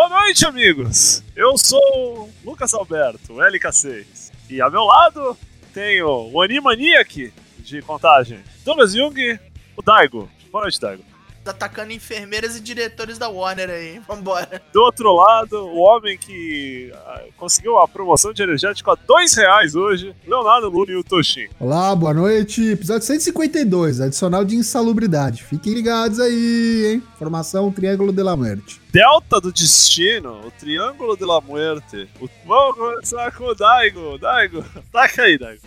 Boa noite, amigos! Eu sou Lucas Alberto, LK6. E ao meu lado tenho o Animaniac de contagem, Douglas Jung, o Daigo. Boa noite, Daigo. Tá atacando enfermeiras e diretores da Warner aí. Vambora. Do outro lado, o homem que ah, conseguiu a promoção de energético a dois reais hoje, Leonardo Luna e o Toshin. Olá, boa noite. Episódio 152, adicional de insalubridade. Fiquem ligados aí, hein? Formação Triângulo de la Muerte. Delta do Destino, o Triângulo de la Muerte. O... Vamos começar com o Daigo. Daigo, taca aí, Daigo.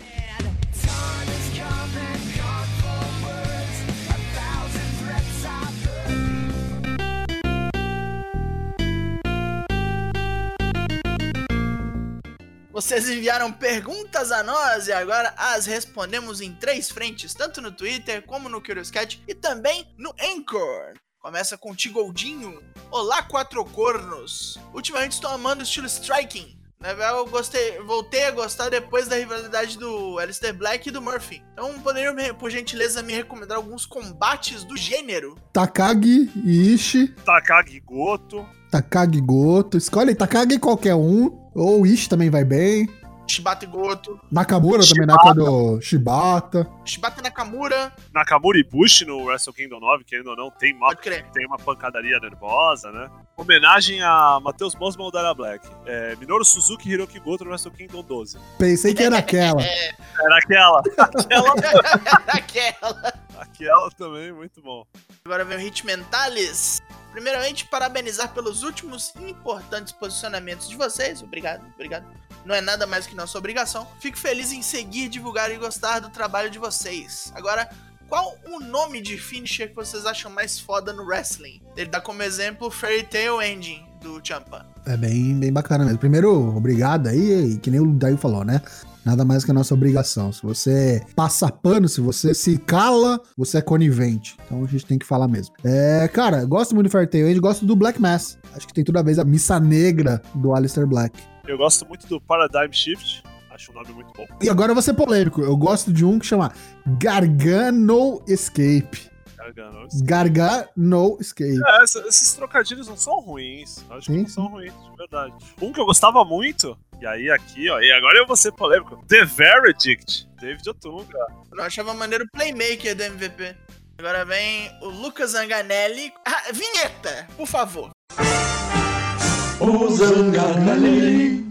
Vocês enviaram perguntas a nós e agora as respondemos em três frentes, tanto no Twitter como no Curious Cat e também no Anchor. Começa com Tigoldinho. Olá, quatro cornos. Ultimamente estou amando o estilo striking. Na verdade, eu gostei, voltei a gostar depois da rivalidade do Alistair Black e do Murphy. Então, poderiam, por gentileza, me recomendar alguns combates do gênero? Takagi, Ishi, Takagi Goto. Takagi Goto. Escolhe Takagi qualquer um. Ou Ishi também vai bem. Shibata e Goto. Nakamura também, Shibata. né? Do Shibata. Shibata e Nakamura. Nakamura e Bush no Wrestle Kingdom 9, querendo ou não, tem uma, tem uma pancadaria nervosa, né? Homenagem a Matheus Bosman Dara Black. É, Minoru Suzuki e Hiroki Goto no Wrestle Kingdom 12. Pensei que era aquela. Era aquela. Aquela, Aquela. aquela também, muito bom. Agora vem o Hit Mentalis. Primeiramente, parabenizar pelos últimos importantes posicionamentos de vocês. Obrigado, obrigado. Não é nada mais que nossa obrigação. Fico feliz em seguir, divulgar e gostar do trabalho de vocês. Agora, qual o nome de finisher que vocês acham mais foda no wrestling? Ele dá como exemplo Fairy Tail Ending do Champa. É bem, bem bacana mesmo. Primeiro, obrigado aí, que nem o Daio falou, né? Nada mais que a nossa obrigação. Se você passa pano, se você se cala, você é conivente. Então a gente tem que falar mesmo. É, cara, gosto muito do Fairtail End, gosto do Black Mass. Acho que tem tudo a ver a missa negra do Alistair Black. Eu gosto muito do Paradigm Shift. Acho um nome muito bom. E agora eu vou ser polêmico. Eu gosto de um que chama Gargano Escape. Gargano. Gargano Escape. É, esses trocadilhos não são ruins. Acho que Sim, não são ruins, de verdade. Um que eu gostava muito, e aí aqui, ó, e agora eu vou ser polêmico. The Verdict, David Otunga. Eu achava maneiro o Playmaker do MVP. Agora vem o Lucas Anganelli. Ah, vinheta, por favor. O Zanganelli.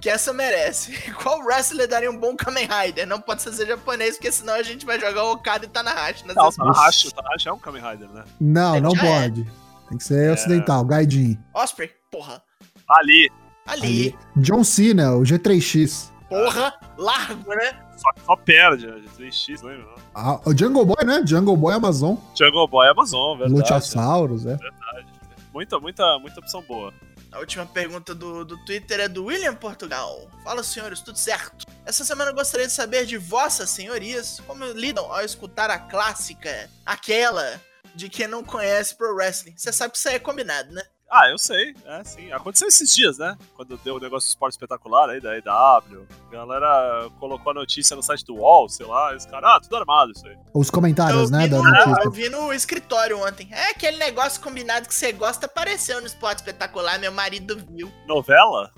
Que essa merece. Qual wrestler daria um bom Kamen Rider? Não pode ser japonês, porque senão a gente vai jogar o Okada e Tanahashi nas Não, o respostas. Tanahashi, Tanahashi é um Kamen Rider, né? Não, não Já é. Tem que ser ocidental, Gaidin. Osprey, porra. Ali, Ali, Ali. John Cena, o G3X. porra, largo, né? só, só perde, né? De 3x, lembra? Ah, o Jungle Boy, né? Jungle Boy Amazon. Jungle Boy Amazon, verdade. Luchasaurus, é. Verdade. Muita, muita, muita opção boa. A última pergunta do, do Twitter é do William Portugal. Fala, senhores, tudo certo? Essa semana eu gostaria de saber de vossas senhorias como lidam ao escutar a clássica, aquela de quem não conhece pro wrestling. Você sabe que isso aí é combinado, né? Ah, eu sei, é sim. Aconteceu esses dias, né? Quando deu o negócio do esporte espetacular aí da EW. A galera colocou a notícia no site do UOL, sei lá, e os caras, ah, tudo armado isso aí. Os comentários, né, da no, notícia. eu vi no escritório ontem. É aquele negócio combinado que você gosta apareceu no esporte espetacular, meu marido viu. Novela?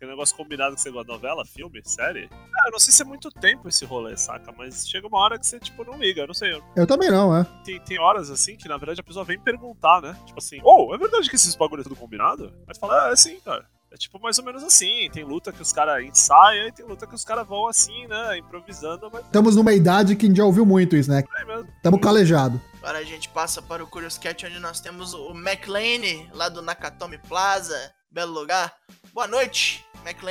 É. Aquele negócio combinado que você gosta de novela, filme, série? Ah, eu não sei se é muito tempo esse rolê, saca? Mas chega uma hora que você, tipo, não liga. Eu não sei. eu- Eu também não, é. Tem, tem horas, assim, que na verdade a pessoa vem perguntar, né? Tipo assim, oh, é verdade que esses bagulho é tudo combinado? Aí tu fala, ah, é sim, cara. É tipo mais ou menos assim. Tem luta que os caras ensaiam e tem luta que os caras vão assim, né? Improvisando, mas Estamos numa idade que a gente já ouviu muito isso, né? é mesmo. Tamo calejado. Agora a gente passa para o Curious Cat, onde nós temos o McLean, lá do Nakatomi Plaza. Belo lugar. Boa noite,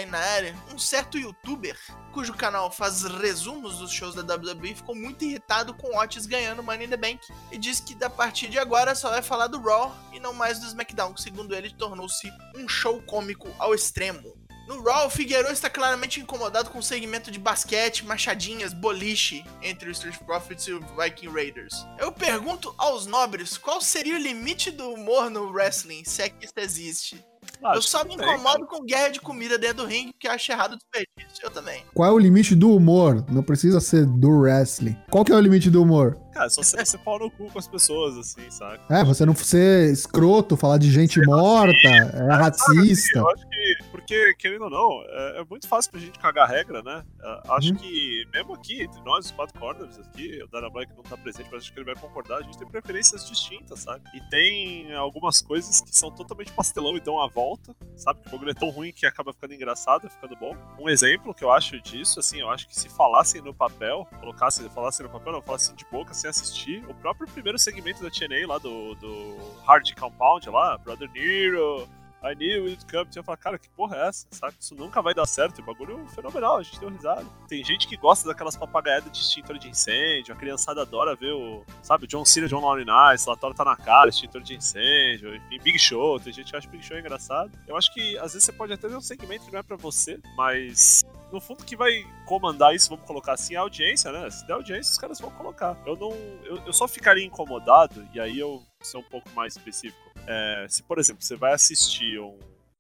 Na área. Um certo youtuber, cujo canal faz resumos dos shows da WWE, ficou muito irritado com Otis ganhando Money in the Bank. E disse que da partir de agora só vai falar do Raw e não mais do SmackDown, que segundo ele tornou-se um show cômico ao extremo. No Raw, o Figueiredo está claramente incomodado com o segmento de basquete, machadinhas, boliche entre os Street Profits e o Viking Raiders. Eu pergunto aos nobres qual seria o limite do humor no wrestling, se é que isso existe. Ah, eu só me incomodo com guerra de comida dentro do ringue, porque acho errado o desperdício. Eu também. Qual é o limite do humor? Não precisa ser do wrestling. Qual que é o limite do humor? Cara, só você ser pau no cu com as pessoas, assim, sabe? É, você não ser escroto, falar de gente morta, é racista. Eu acho que, porque, querendo ou não, é, é muito fácil pra gente cagar regra, né? É, acho Uhum. que, mesmo aqui, entre nós, os quatro corners aqui, o Dana Black não tá presente, mas acho que ele vai concordar, a gente tem preferências distintas, sabe? E tem algumas coisas que são totalmente pastelão e dão a volta, sabe? Que o bagulho é tão ruim que acaba ficando engraçado, ficando bom. Um exemplo que eu acho disso, assim, eu acho que se falassem no papel, colocassem, falassem no papel, não, falassem de boca sem assistir, o próprio primeiro segmento da TNA lá do, do Hard Compound lá, Brother Nero, I knew it come. Você fala, cara, que porra é essa? Sabe? Isso nunca vai dar certo. O bagulho é fenomenal, a gente deu risada. Tem gente que gosta daquelas papagaiadas de extintor de incêndio, a criançada adora ver o, sabe, John Cena, John Laurie Nice, Latório tá na cara, extintor de incêndio, enfim, Big Show. Tem gente que acha Big Show engraçado. Eu acho que às vezes você pode até ver um segmento que não é pra você, mas no fundo, que vai comandar isso, vamos colocar assim, é a audiência, né? Se der audiência, os caras vão colocar. Eu não. Eu, eu só ficaria incomodado, e aí eu sou um pouco mais específico. É, se, por exemplo, você vai assistir um.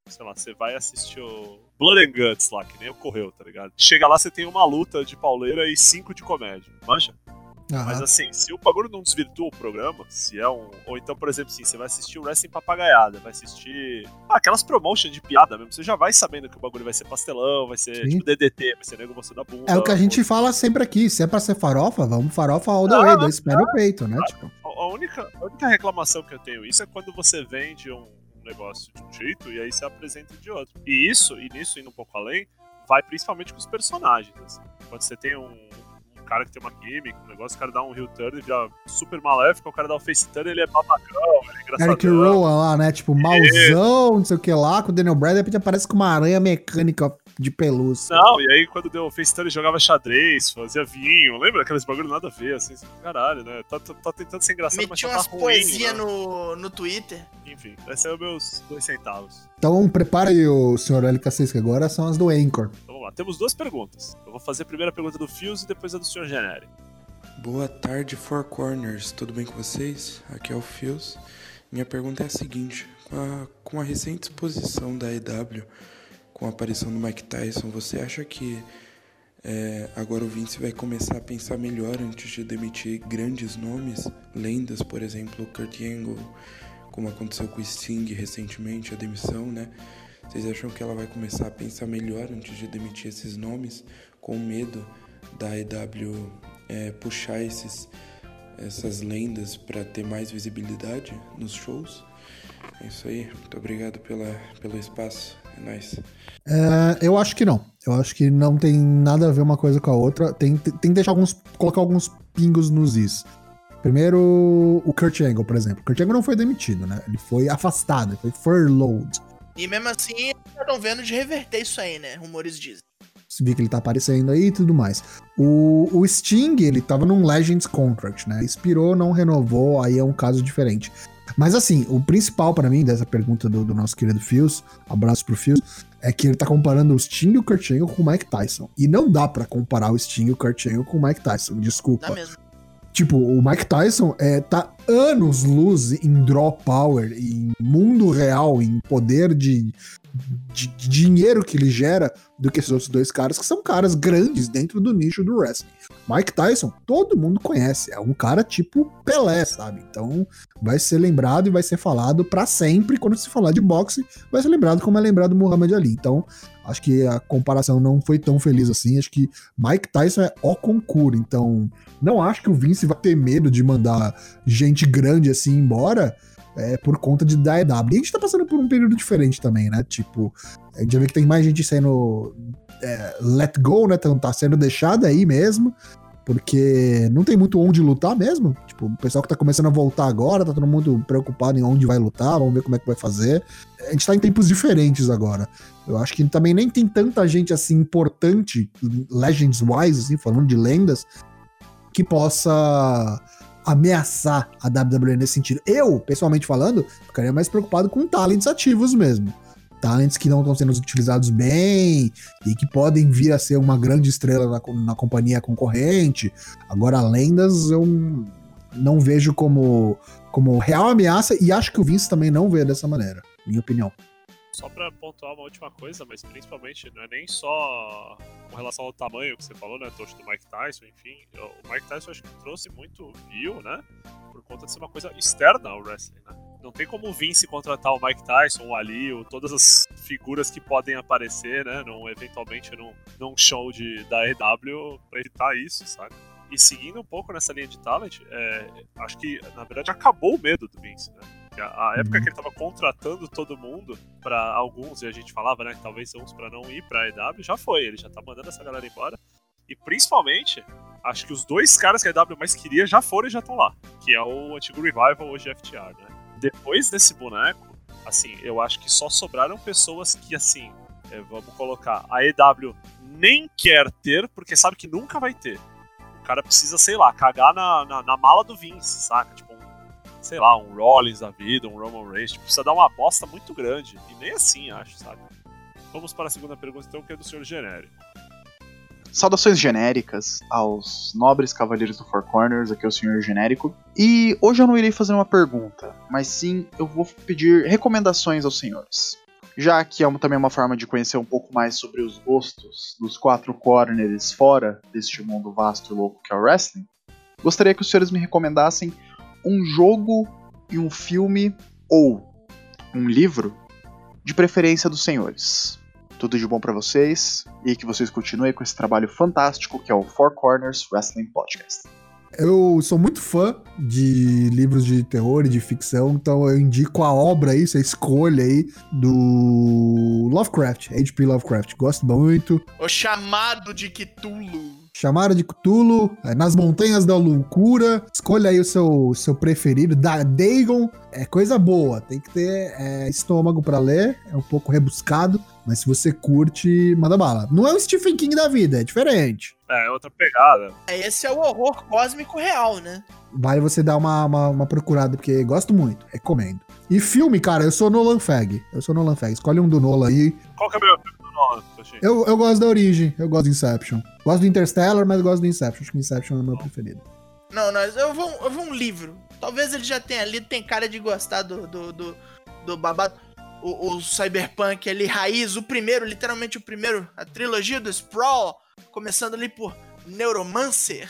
Sei lá, você vai assistir o Blood and Guts lá, que nem ocorreu, tá ligado? Chega lá, você tem uma luta de pauleira e cinco de comédia. Manja? Mas Aham. assim, se o bagulho não desvirtua o programa, se é um. Ou então, por exemplo, assim, você vai assistir o Wrestling Papagaiada, vai assistir. Ah, aquelas promotions de piada mesmo, você já vai sabendo que o bagulho vai ser pastelão, vai ser Sim. tipo DDT, vai ser nego você da bunda. É o que a gente ou- fala sempre aqui. Se é pra ser farofa, vamos farofa all the Ah, way, dois pés no peito, né? Tipo, A única, a única reclamação que eu tenho isso é quando você vende um, negócio de um jeito e aí você apresenta de outro. E isso, e nisso indo um pouco além, vai principalmente com os personagens. assim. Quando você tem um cara que tem uma gimmick, um negócio, o cara dá um heel turn e vira super maléfico, o cara dá um face turn ele é babacão, ele é engraçadão. Eric Rowan lá, né? Tipo, mauzão, não sei o que lá, com o Daniel Bryan, de repente aparece com uma aranha mecânica de pelúcia. Não, e aí quando deu o face turn ele jogava xadrez, fazia vinho, lembra aqueles bagulho nada a ver, assim, assim, caralho, né? Tá, tá- tá tentando ser engraçado, mas Meti já umas tá ruim, poesias né? no, no Twitter. Enfim, esses são meus dois centavos. Então prepare aí, o senhor LK6, que agora são as do Anchor. Lá, temos duas perguntas. Eu vou fazer a primeira pergunta do Fios e depois a do Sr. Generi. Boa tarde, Four Corners. Tudo bem com vocês? Aqui é o Fios. Minha pergunta é a seguinte: com a, com a recente exposição da EW, com a aparição do Mike Tyson, você acha que é, agora o Vince vai começar a pensar melhor antes de demitir grandes nomes, lendas, por exemplo, Kurt Angle, como aconteceu com o Sting recentemente, a demissão, né? Vocês acham que ela vai começar a pensar melhor antes de demitir esses nomes, com medo da EW é, puxar esses, essas lendas para ter mais visibilidade nos shows? É isso aí. Muito obrigado pela, pelo espaço. É nóis. É, eu acho que não. Eu acho que não tem nada a ver uma coisa com a outra. Tem, tem que deixar alguns. colocar alguns pingos nos is. Primeiro, o Kurt Angle, por exemplo. O Kurt Angle não foi demitido, né? Ele foi afastado, ele foi furloughed. E mesmo assim, estão vendo de reverter isso aí, né? Rumores dizem. Se vê que ele tá aparecendo aí e tudo mais. O, o Sting, ele tava num Legends Contract, né? Expirou, não renovou, aí é um caso diferente. Mas assim, o principal pra mim dessa pergunta do, do nosso querido Fios, abraço pro Fios, é que ele tá comparando o Sting e o Kurt Angle com o Mike Tyson. E não dá pra comparar o Sting e o Kurt Angle com o Mike Tyson, desculpa. Dá mesmo. Tipo, o Mike Tyson é, tá anos luz em draw power, em mundo real, em poder de, de, de dinheiro que ele gera do que esses outros dois caras, que são caras grandes dentro do nicho do wrestling. Mike Tyson, todo mundo conhece, é um cara tipo Pelé, sabe? Então vai ser lembrado e vai ser falado pra sempre. Quando se falar de boxe, vai ser lembrado como é lembrado Muhammad Ali. Então, acho que a comparação não foi tão feliz assim. Acho que Mike Tyson é o concurso. Então, não acho que o Vince vai ter medo de mandar gente grande assim embora é, por conta de da EW. E a gente tá passando por um período diferente também, né? Tipo, a gente já vê que tem mais gente sendo é, let go, né? Então tá sendo deixada aí mesmo. Porque não tem muito onde lutar mesmo. Tipo, o pessoal que tá começando a voltar agora, tá todo mundo preocupado em onde vai lutar, vamos ver como é que vai fazer. A gente tá em tempos diferentes agora. Eu acho que também nem tem tanta gente assim importante, Legends-wise, assim, falando de lendas, que possa ameaçar a WWE nesse sentido. Eu, pessoalmente falando, ficaria mais preocupado com talentos ativos mesmo. Talentos que não estão sendo utilizados bem e que podem vir a ser uma grande estrela na, na companhia concorrente. Agora, lendas eu não vejo como, como real ameaça e acho que o Vince também não vê dessa maneira, minha opinião. Só pra pontuar uma última coisa, mas principalmente não é nem só com relação ao tamanho que você falou, né, Tocho, do Mike Tyson, enfim. O Mike Tyson acho que trouxe muito view, né, por conta de ser uma coisa externa ao wrestling, né. Não tem como o Vince contratar o Mike Tyson, o Ali, ou todas as figuras que podem aparecer, né, num, eventualmente num, num show de, da EW pra evitar isso, sabe? E seguindo um pouco nessa linha de talent, é, acho que, na verdade, acabou o medo do Vince, né? A, a época que ele tava contratando todo mundo, para alguns, e a gente falava, né, que talvez uns para não ir pra EW, já foi, ele já tá mandando essa galera embora. E principalmente, acho que os dois caras que a EW mais queria já foram e já estão lá, que é o antigo Revival, hoje FTR, né? Depois desse boneco, assim, eu acho que só sobraram pessoas que, assim, é, vamos colocar, a EW nem quer ter, porque sabe que nunca vai ter. O cara precisa, sei lá, cagar na, na, na mala do Vince, saca? Tipo, sei lá, um Rollins da vida, um Roman Reigns, tipo, precisa dar uma bosta muito grande. E nem assim, acho, sabe? Vamos para a segunda pergunta, então, que é do senhor Genérico. Saudações genéricas aos nobres cavaleiros do Four Corners, aqui é o senhor genérico. E hoje eu não irei fazer uma pergunta, mas sim eu vou pedir recomendações aos senhores. Já que é uma, também uma forma de conhecer um pouco mais sobre os gostos dos quatro corners fora deste mundo vasto e louco que é o wrestling, gostaria que os senhores me recomendassem um jogo e um filme ou um livro, de preferência dos senhores. Tudo de bom para vocês e que vocês continuem com esse trabalho fantástico que é o Four Corners Wrestling Podcast. Eu sou muito fã de livros de terror e de ficção, então eu indico a obra aí, essa escolha aí do Lovecraft, H.P. Lovecraft. Gosto muito. O chamado de Cthulhu. Chamaram de Cthulhu, é, Nas Montanhas da Loucura. Escolha aí o seu, seu preferido. Da Dagon é coisa boa, tem que ter é, estômago para ler, é um pouco rebuscado, mas se você curte, manda bala. Não é o Stephen King da vida, é diferente. É, outra pegada. Esse é o horror cósmico real, né? Vale você dar uma, uma, uma procurada, porque gosto muito, recomendo. E filme, cara, eu sou Nolan Fag. Eu sou Nolan Fag. Escolhe um do Nolan aí. Qual que é o meu filme do Nolan, Toshi? Eu, eu gosto da Origem, eu gosto do Inception. Gosto do Interstellar, mas gosto do Inception. Acho que o Inception é o meu preferido. Não, não, eu vou, eu vou um livro. Talvez ele já tenha lido, tem cara de gostar do, do, do, do babado. O, o Cyberpunk ali, raiz, o primeiro, literalmente o primeiro, a trilogia do Sprawl, começando ali por Neuromancer,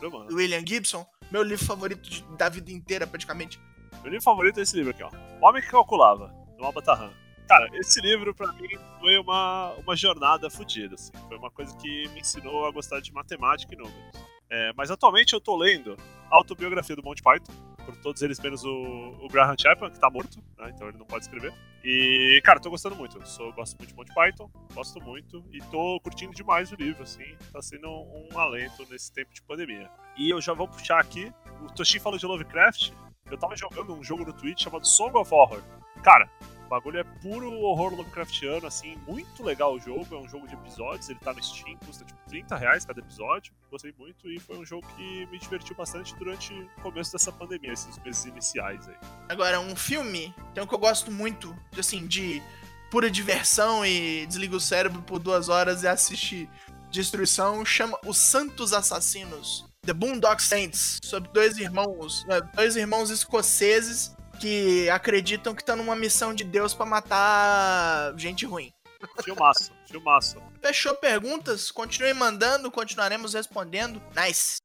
Mano. do William Gibson, meu livro favorito de- da vida inteira, praticamente. Meu livro favorito é esse livro aqui, ó. O Homem que Calculava, do Albatarran. Cara, esse livro pra mim foi uma, uma jornada fodida, assim. Foi uma coisa que me ensinou a gostar de matemática e números. É, mas atualmente eu tô lendo a autobiografia do Monty Python, por todos eles menos o, o Graham Chapman, que tá morto, né? Então ele não pode escrever. E, cara, tô gostando muito. Eu sou, gosto muito de Monty Python, gosto muito. E tô curtindo demais o livro, assim. Tá sendo um, alento nesse tempo de pandemia. E eu já vou puxar aqui. O Toshin falou de Lovecraft. Eu tava jogando um jogo no Twitch chamado Song of Horror. Cara, o bagulho é puro horror Lovecraftiano, assim, muito legal o jogo. É um jogo de episódios, ele tá no Steam, custa tipo 30 reais cada episódio. Gostei muito e foi um jogo que me divertiu bastante durante o começo dessa pandemia, esses meses iniciais aí. Agora, um filme, tem um que eu gosto muito, assim, de pura diversão e desliga o cérebro por duas horas e assiste destruição, chama Os Santos Assassinos. The Boondock Saints, sobre dois irmãos, é, dois irmãos escoceses que acreditam que estão numa missão de Deus pra matar gente ruim. Filmaço, filmaço. Fechou perguntas? Continuem mandando, continuaremos respondendo. Nice.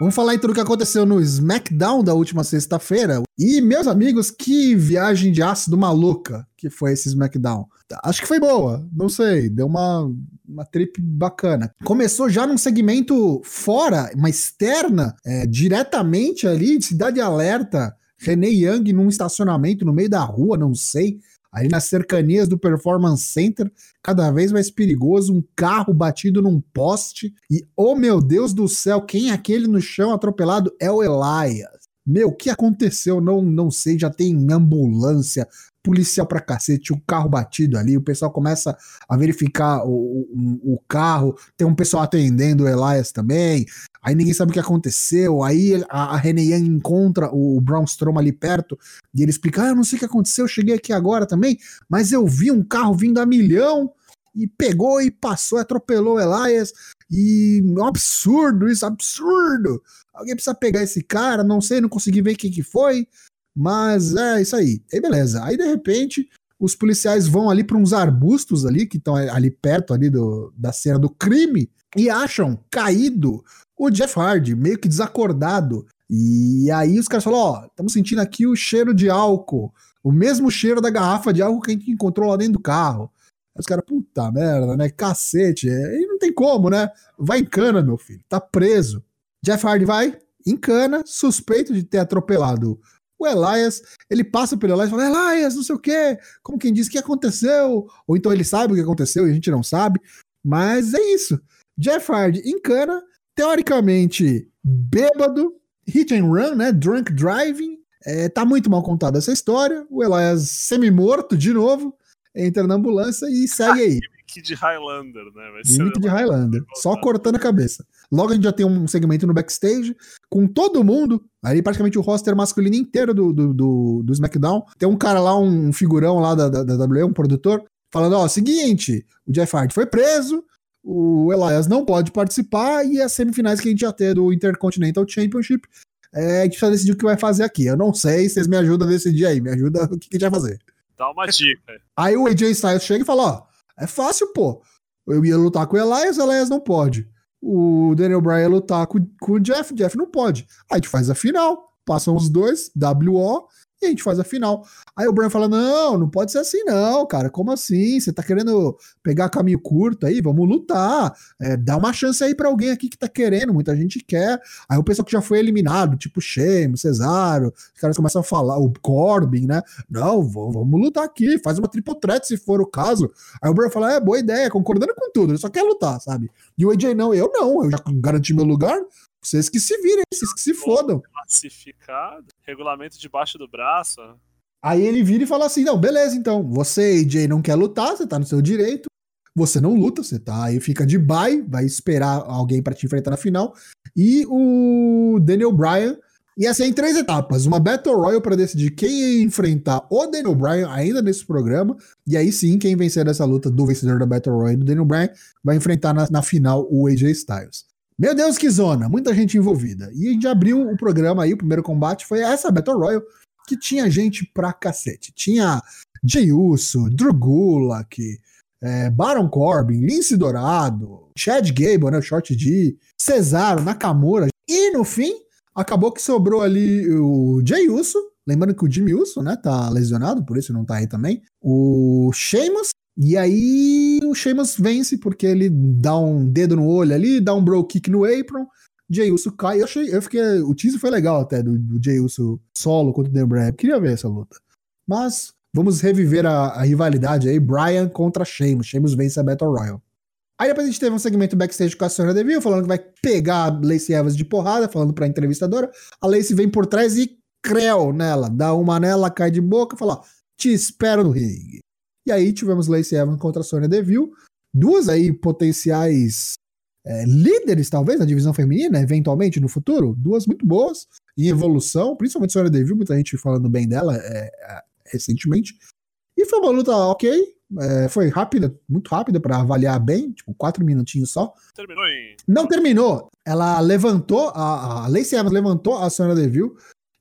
Vamos falar então do que aconteceu no SmackDown da última sexta-feira. E, meus amigos, que viagem de ácido maluca que foi esse SmackDown. Acho que foi boa, não sei, deu uma, uma trip bacana. Começou já num segmento fora, uma externa, é, diretamente ali, de Cidade Alerta, René Young num estacionamento no meio da rua, não sei, ali nas cercanias do Performance Center, cada vez mais perigoso, um carro batido num poste e, oh meu Deus do céu, quem é aquele no chão atropelado? É o Elias. Meu, o que aconteceu? Não, não sei, já tem ambulância, policial pra cacete, o carro batido ali, o pessoal começa a verificar o, o, o carro, tem um pessoal atendendo o Elias também, aí ninguém sabe o que aconteceu, aí a, a René Young encontra o Braun Strowman ali perto, e ele explica, ah, eu não sei o que aconteceu, eu cheguei aqui agora também, mas eu vi um carro vindo a milhão, e pegou e passou, atropelou o Elias. E é um absurdo isso, absurdo. Alguém precisa pegar esse cara, não sei, não consegui ver quem que foi, mas é isso aí. Aí beleza. Aí de repente os policiais vão ali para uns arbustos ali que estão ali perto ali do, da cena do crime e acham caído o Jeff Hardy, meio que desacordado. E aí os caras falam, ó, oh, estamos sentindo aqui o cheiro de álcool, o mesmo cheiro da garrafa de álcool que a gente encontrou lá dentro do carro. Aí os caras, puta merda, né? Cacete. E não tem como, né? Vai em cana, meu filho. Tá preso. Jeff Hardy vai, em cana, suspeito de ter atropelado o Elias. Ele passa pelo Elias e fala: Elias, não sei o quê. Como quem diz, o que aconteceu? Ou então ele sabe o que aconteceu e a gente não sabe. Mas é isso. Jeff Hardy em cana, teoricamente bêbado, hit and run, né? Drunk driving. É, tá muito mal contada essa história. O Elias semi-morto de novo, entra na ambulância e segue aí. Gimmick de Highlander, né? Vai Gimmick de Highlander. Só cortando a cabeça. Logo a gente já tem um segmento no backstage com todo mundo, aí praticamente o roster masculino inteiro do, do, do, do SmackDown. Tem um cara lá, um figurão lá da, da, da WWE, um produtor, falando: ó, seguinte, o Jeff Hardy foi preso, o Elias não pode participar e as semifinais que a gente já tem do Intercontinental Championship. É, a gente precisa decidir o que vai fazer aqui. Eu não sei, vocês me ajudam a decidir aí. Me ajuda o que, que a gente vai fazer. Dá uma dica. Aí o AJ Styles chega e fala: ó, é fácil, pô. Eu ia lutar com o Elias, o Elias não pode. O Daniel Bryan lutar com, com o Jeff, Jeff não pode. Aí a gente faz a final, passam os dois, WO, e a gente faz a final. Aí o Brian fala: Não, não pode ser assim, não, cara. Como assim? Você tá querendo pegar caminho curto aí? Vamos lutar. É, dá uma chance aí para alguém aqui que tá querendo, muita gente quer. Aí o pessoal que já foi eliminado, tipo Shemo, Cesaro, os caras começam a falar, o Corbin, né? Não, vamos lutar aqui, faz uma triple threat se for o caso. Aí o Brian fala: É, boa ideia, concordando com tudo, ele só quer lutar, sabe? E o AJ, não, eu não, eu já garanti meu lugar, vocês que se virem, vocês que se fodam. Classificado, regulamento debaixo do braço. Aí ele vira e fala assim: não, beleza, então. Você, AJ, não quer lutar, você tá no seu direito. Você não luta, você tá aí, fica de bye, vai esperar alguém para te enfrentar na final. E o Daniel Bryan ia ser em três etapas: uma Battle Royale para decidir quem ia enfrentar o Daniel Bryan ainda nesse programa. E aí sim, quem vencer dessa luta do vencedor da Battle Royale do Daniel Bryan vai enfrentar na, na final o AJ Styles. Meu Deus, que zona! Muita gente envolvida. E a gente abriu o programa aí, o primeiro combate foi essa Battle Royale, que tinha gente pra cacete. Tinha Jey Uso, Drew Gulak, é, Baron Corbin, Lince Dourado, Chad Gable, né, Short D, Cesaro, Nakamura. E no fim, acabou que sobrou ali o Jey Uso, lembrando que o Jimmy Uso, né, tá lesionado, por isso não tá aí também. O Sheamus e aí o Sheamus vence porque ele dá um dedo no olho ali, dá um bro kick no apron. Jey Uso cai. Eu achei, eu fiquei, o teaser foi legal até do, do Jey Uso solo contra o Dan Bryan. Queria ver essa luta. Mas vamos reviver a, a rivalidade aí, Bryan contra Sheamus. Sheamus vence a Battle Royale. Aí depois a gente teve um segmento backstage com a Sonya Deville, falando que vai pegar a Lacey Evans de porrada, falando pra entrevistadora. A Lacey vem por trás e creu nela, dá uma nela, cai de boca, fala, ó, te espero no ringue. E aí tivemos Lacey Evans contra a Sonya Deville, duas aí potenciais é, líderes, talvez, na divisão feminina, eventualmente no futuro, duas muito boas, em evolução, principalmente Sonya Deville, muita gente falando bem dela é, é, recentemente. E foi uma luta ok, é, foi rápida, muito rápida para avaliar bem, tipo, quatro minutinhos só. Terminou em. Não terminou. Ela levantou, a, a Lacey Evans levantou a Sonya Deville,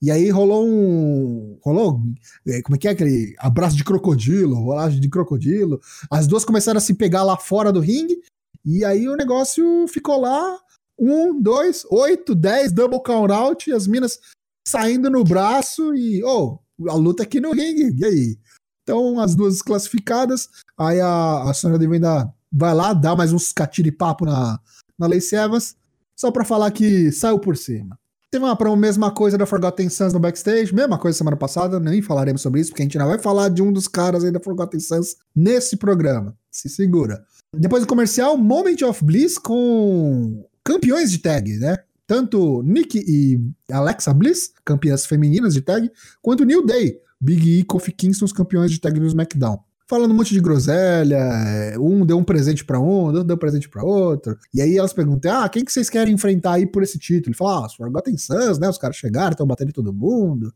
e aí rolou um. Rolou. É, como é que é aquele abraço de crocodilo, rolagem de crocodilo. As duas começaram a se pegar lá fora do ringue. E aí o negócio ficou lá. Um, dois, oito, dez, double count out. E as minas saindo no braço. E, oh, a luta aqui no ringue. E aí? Então, as duas classificadas. Aí a, a Sonya Deville ainda vai lá, dá mais uns catiripapo na, na Lacey Evans. Só pra falar que saiu por cima. Teve uma promo, mesma coisa da Forgotten Sons no backstage, mesma coisa semana passada, nem falaremos sobre isso, porque a gente não vai falar de um dos caras aí da Forgotten Sons nesse programa. Se segura. Depois do comercial, Moment of Bliss com campeões de tag, né? Tanto Nick e Alexa Bliss, campeãs femininas de tag, quanto New Day, Big E e Kofi Kingston, os campeões de tag no SmackDown falando um monte de groselha, é, um deu um presente para um, outro deu um presente para outro. E aí elas perguntam: "Ah, quem que vocês querem enfrentar aí por esse título?" Ele fala: "Ah, os Forgotten Sons, né? Os caras chegaram, estão batendo em todo mundo."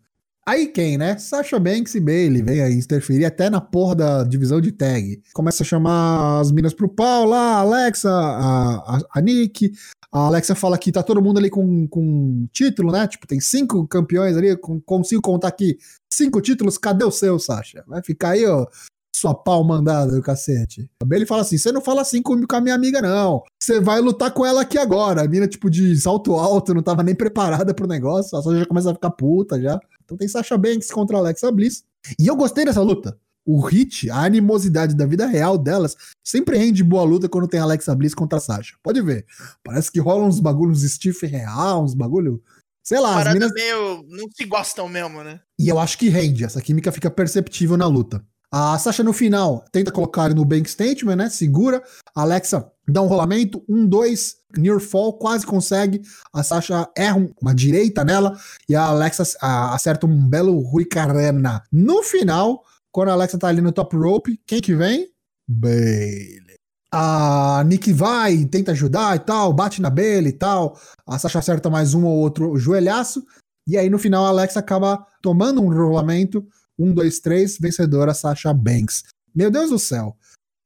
Aí quem, né? Sasha Banks e Bailey vem aí interferir até na porra da divisão de tag. Começa a chamar as minas pro pau lá, a Alexa, a, a, a Nick. A Alexa fala que tá todo mundo ali com, com título, né? Tipo, tem cinco campeões ali, com- consigo contar aqui cinco títulos, cadê o seu, Sasha? Vai ficar aí, ó, sua pau mandada do cacete. A Bailey fala assim: você não fala assim com, com a minha amiga, não. Você vai lutar com ela aqui agora. A mina, tipo, de salto alto, não tava nem preparada pro negócio. A Sasha já começa a ficar puta já. Então tem Sasha Banks contra Alexa Bliss. E eu gostei dessa luta. O hit, a animosidade da vida real delas, sempre rende boa luta quando tem Alexa Bliss contra a Sasha. Pode ver. Parece que rolam uns bagulhos stiff real, uns bagulho. Sei lá, as Parada minas. meio. Não se gostam mesmo, né? E eu acho que rende, essa química fica perceptível na luta. A Sasha no final tenta colocar no bank statement, né? Segura. A Alexa dá um rolamento, um, dois, near fall, quase consegue. A Sasha erra um- uma direita nela e a Alexa acerta um belo Hurricanrana. No final, quando a Alexa tá ali no top rope, quem que vem? Bailey. A Nick vai, tenta ajudar e tal, bate na Bailey e tal. A Sasha acerta mais um ou outro joelhaço. E aí no final a Alexa acaba tomando um rolamento. Um, dois, três, vencedora Sasha Banks. Meu Deus do céu.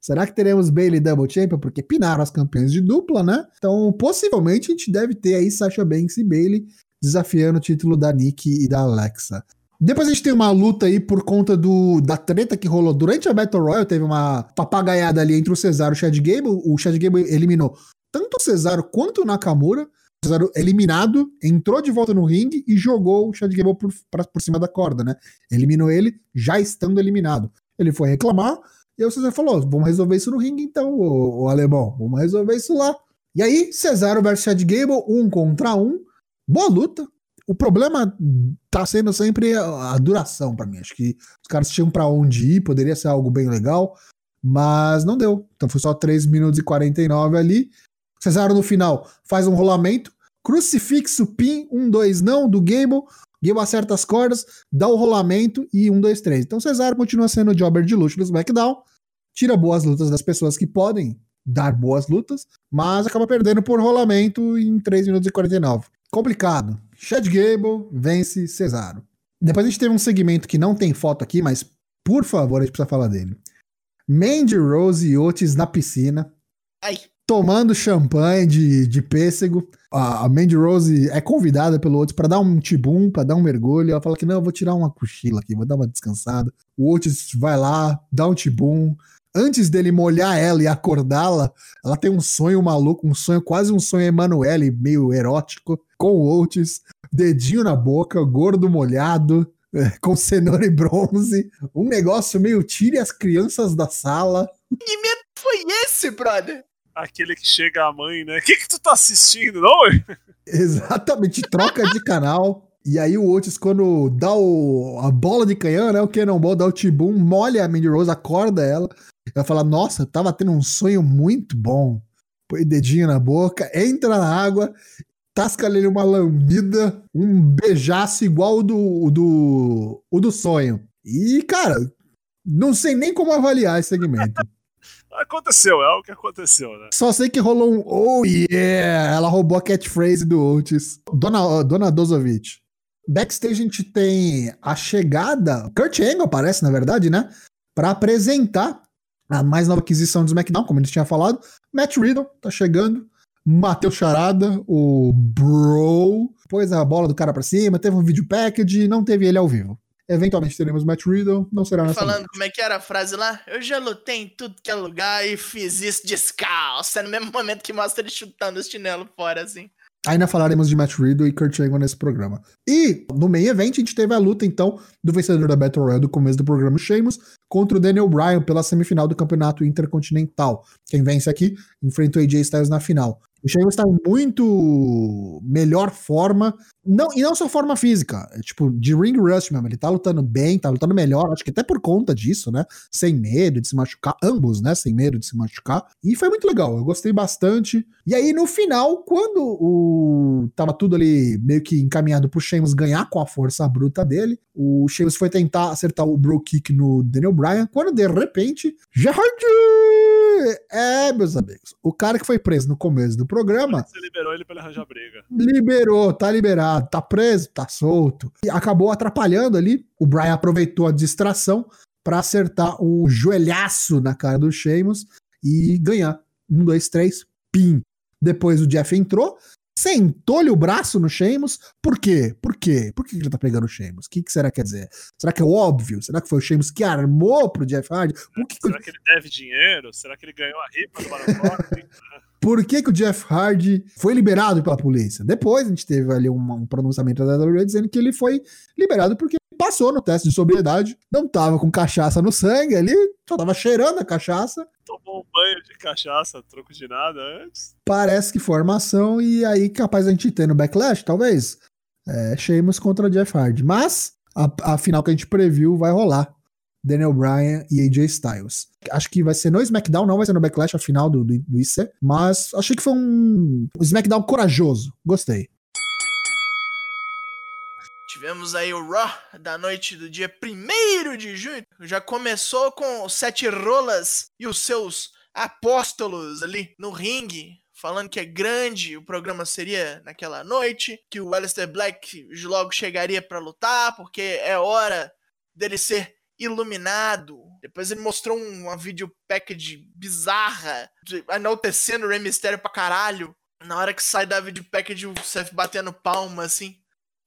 Será que teremos Bailey Double Champion? Porque pinaram as campeãs de dupla, né? Então, possivelmente, a gente deve ter aí Sasha Banks e Bailey desafiando o título da Nick e da Alexa. Depois a gente tem uma luta aí por conta do, da treta que rolou durante a Battle Royale. Teve uma papagaiada ali entre o Cesaro e o Chad Gable. O Chad Gable eliminou tanto o Cesaro quanto o Nakamura. Cesaro eliminado, entrou de volta no ringue e jogou o Chad Gable por, pra- por cima da corda, né? Eliminou ele já estando eliminado. Ele foi reclamar e aí o Cesaro falou: vamos resolver isso no ringue então, o, alemão. Vamos resolver isso lá. E aí, Cesaro versus Chad Gable, um contra um. Boa luta. O problema tá sendo sempre a, a duração pra mim. Acho que os caras tinham pra onde ir, poderia ser algo bem legal, mas não deu. Então foi só 3 minutos e 49 ali. Cesaro no final faz um rolamento, crucifixo, pin, 1, 2 não, do Gable. Gable acerta as cordas, dá o rolamento e 1, 2, 3. Então Cesaro continua sendo o jobber de luxo do SmackDown, tira boas lutas das pessoas que podem dar boas lutas, mas acaba perdendo por rolamento em 3 minutos e 49. Complicado. Chad Gable vence Cesaro. Depois a gente teve um segmento que não tem foto aqui, mas por favor, a gente precisa falar dele. Mandy Rose e Otis na piscina, Ai. Tomando champanhe de, de pêssego. A, Mandy Rose é convidada pelo Otis para dar um tibum, para dar um mergulho. Ela fala que não, eu vou tirar uma cochila aqui, vou dar uma descansada. O Otis vai lá, dá um tibum. Antes dele molhar ela e acordá-la, ela tem um sonho maluco, um sonho, quase um sonho Emanuele, meio erótico, com o Otis, dedinho na boca, gordo molhado, é, com cenoura e bronze. Um negócio meio tire as crianças da sala. Foi esse, brother? Aquele que chega a mãe, né? O que, que tu tá assistindo, não? Exatamente, troca de canal. E aí o Otis, quando dá o, a bola de canhão, né? O Cannonball dá o tibum, molha a Mandy Rose, acorda ela. Ela fala, nossa, tava tendo um sonho muito bom. Põe dedinho na boca, entra na água, tasca ali uma lambida, um beijaço igual o do, o do, o do sonho. E, cara, não sei nem como avaliar esse segmento. Aconteceu, é o que aconteceu, né? Só sei que rolou um oh yeah! Ela roubou a catchphrase do Otis. Dona, Dona Dozovic. Backstage a gente tem a chegada. Kurt Angle aparece, na verdade, né? Pra apresentar a mais nova aquisição do SmackDown, como eles tinham falado. Matt Riddle tá chegando. Mateu Charada, o Bro. Pôs a bola do cara pra cima. Teve um vídeo package. Não teve ele ao vivo. Eventualmente teremos Matt Riddle. Não será nessa Falando como é que era a frase lá? Eu já lutei em tudo que é lugar e fiz isso descalço. É no mesmo momento que mostra ele chutando os chinelos fora, assim. Ainda falaremos de Matt Riddle e Kurt Angle nesse programa. E no main event a gente teve a luta então do vencedor da Battle Royale do começo do programa, Sheamus, contra o Daniel Bryan pela semifinal do Campeonato Intercontinental. Quem vence aqui enfrenta o AJ Styles na final. O Sheamus está em muito melhor forma, não, e não só forma física, é tipo de ring rush mesmo, ele tá lutando bem, tá lutando melhor, acho que até por conta disso, né? Sem medo de se machucar, ambos, né? Sem medo de se machucar. E foi muito legal, eu gostei bastante. E aí no final, quando o tava tudo ali meio que encaminhado pro Sheamus ganhar com a força bruta dele, O Sheamus foi tentar acertar o bro kick no Daniel Bryan, quando de repente, Gerard! É, meus amigos, o cara que foi preso no começo do programa Você liberou ele pra ele arranjar briga. liberou, tá liberado, tá preso, tá solto. E acabou atrapalhando ali. O Bryan aproveitou a distração pra acertar um joelhaço na cara do Sheamus e ganhar. Um, dois, três, pim. Depois o Jeff entrou, sentou-lhe o braço no Sheamus. Por quê? Por quê? Por que ele tá pegando o Sheamus? O que, que será que quer dizer? Será que é óbvio? Será que foi o Sheamus que armou pro Jeff Hardy? Por que, o Será que ele deve dinheiro? Será que ele ganhou a ripa do Corbin? Por que, que o Jeff Hardy foi liberado pela polícia? Depois a gente teve ali um, um pronunciamento da WWE dizendo que ele foi liberado porque passou no teste de sobriedade, não tava com cachaça no sangue ali, só tava cheirando a cachaça. Tomou um banho de cachaça, troco de nada antes. Parece que foi armação e aí capaz a gente ter no backlash, talvez. É, Sheamus contra Jeff Hardy. Mas a, a final que a gente previu vai rolar. Daniel Bryan e AJ Styles. Acho que vai ser no SmackDown, não vai ser no Backlash a final do, do, do IC, mas achei que foi um, SmackDown corajoso. Gostei. Tivemos aí o Raw da noite do dia 1 de junho. Já começou com os Sete Rolas e os seus apóstolos ali no ringue, falando que é grande o programa seria naquela noite, que o Aleister Black logo chegaria pra lutar, porque é hora dele ser iluminado. Depois ele mostrou um- uma video package bizarra, enaltecendo o Rey Mysterio pra caralho. Na hora que sai da video package, o Seth batendo palma, assim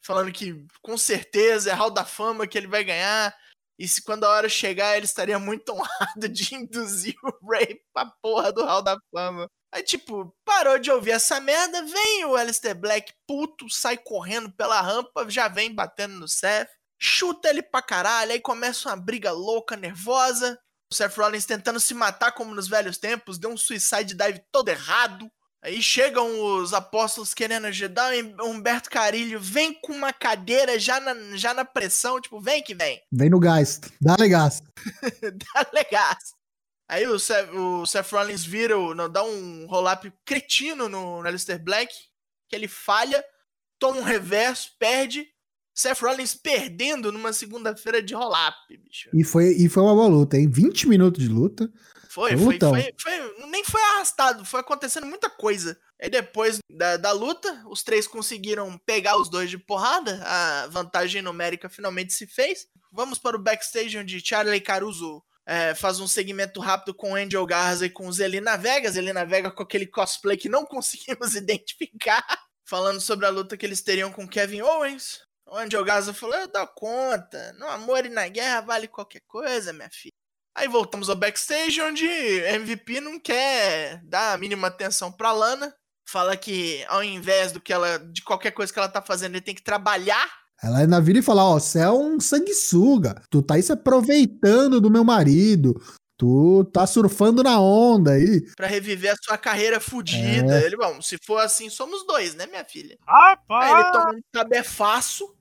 falando que com certeza é Hall da Fama que ele vai ganhar. E se quando a hora chegar, ele estaria muito honrado de induzir o Ray pra porra do Hall da Fama. Aí, tipo, parou de ouvir essa merda, vem o Alistair Black puto, sai correndo pela rampa, já vem batendo no Seth, chuta ele pra caralho, aí começa uma briga louca, nervosa. O Seth Rollins tentando se matar como nos velhos tempos, deu um suicide dive todo errado. Aí chegam os apóstolos querendo ajudar, o Humberto Carilho vem com uma cadeira já na, já na pressão, tipo, vem que vem. Vem no gás. Dá-lhe gás. Dá legal. Aí o Seth, o Seth Rollins vira, não, dá um roll-up cretino no, no Aleister Black, que ele falha, toma um reverso, perde. Seth Rollins perdendo numa segunda-feira de roll-up, bicho. E foi, e foi uma boa luta, hein? 20 minutos de luta. Foi, foi, Lutão. foi, foi- Nem foi arrastado, foi acontecendo muita coisa. Aí depois da, da luta, os três conseguiram pegar os dois de porrada. A vantagem numérica finalmente se fez. Vamos para o backstage onde Charlie Caruso é, faz um segmento rápido com Angel Garza e com Zelina Vega. Zelina Vega com aquele cosplay que não conseguimos identificar. Falando sobre a luta que eles teriam com Kevin Owens. O Angel Garza falou: Eu dou conta. No amor e na guerra vale qualquer coisa, minha filha. Aí voltamos ao backstage, onde MVP não quer dar a mínima atenção pra Lana. Fala que ao invés do que ela. de qualquer coisa que ela tá fazendo, ele tem que trabalhar. Ela ainda vira e fala: Ó, você é um sanguessuga. Tu tá aí se aproveitando do meu marido. Tu tá surfando na onda aí. Pra reviver a sua carreira fudida. É. Ele, bom, se for assim, somos dois, né, minha filha? Rapaz! Aí ele toma um tabefaço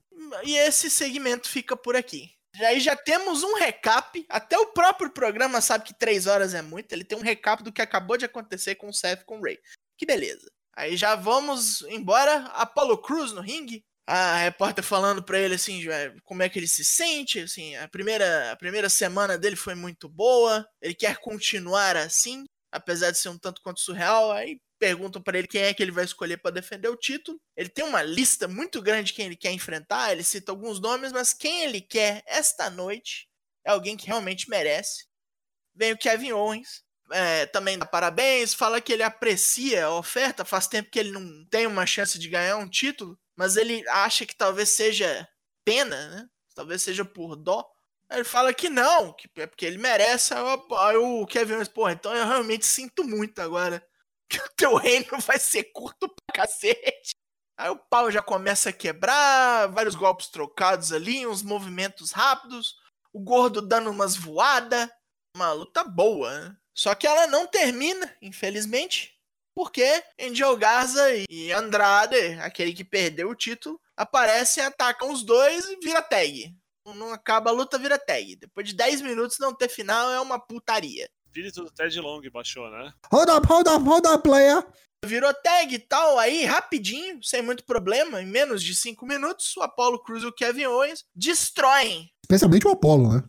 e esse segmento fica por aqui. E aí já temos um recap. Até o próprio programa sabe que três horas é muito. Ele tem um recap do que acabou de acontecer com o Seth e com o Ray. Que beleza. Aí já vamos embora. Apollo Cruz no ringue. A repórter falando pra ele assim, como é que ele se sente, assim, a primeira, a primeira semana dele foi muito boa, ele quer continuar assim, apesar de ser um tanto quanto surreal, aí perguntam pra ele quem é que ele vai escolher pra defender o título. Ele tem uma lista muito grande de quem ele quer enfrentar, ele cita alguns nomes, mas quem ele quer esta noite é alguém que realmente merece. Vem o Kevin Owens, é, também dá parabéns, fala que ele aprecia a oferta, faz tempo que ele não tem uma chance de ganhar um título, mas ele acha que talvez seja pena, né? Talvez seja por dó. Ele fala que não, que é porque ele merece. Aí o Kevin Owens, porra, então eu realmente sinto muito agora que o teu reino vai ser curto pra cacete. Aí o pau já começa a quebrar, vários golpes trocados ali, uns movimentos rápidos, o gordo dando umas voadas. Uma luta boa, né? Só que ela não termina, infelizmente, porque Angel Garza e Andrade, aquele que perdeu o título, aparecem, atacam os dois e vira tag. Não acaba a luta, vira tag. Depois de 10 minutos não ter final é uma putaria. espírito do Ted Long baixou, né? Hold up, hold up, hold up, player. Virou tag e tal, aí rapidinho, sem muito problema, em menos de 5 minutos, o Apollo Crews e o Kevin Owens destroem. Especialmente o Apollo, né?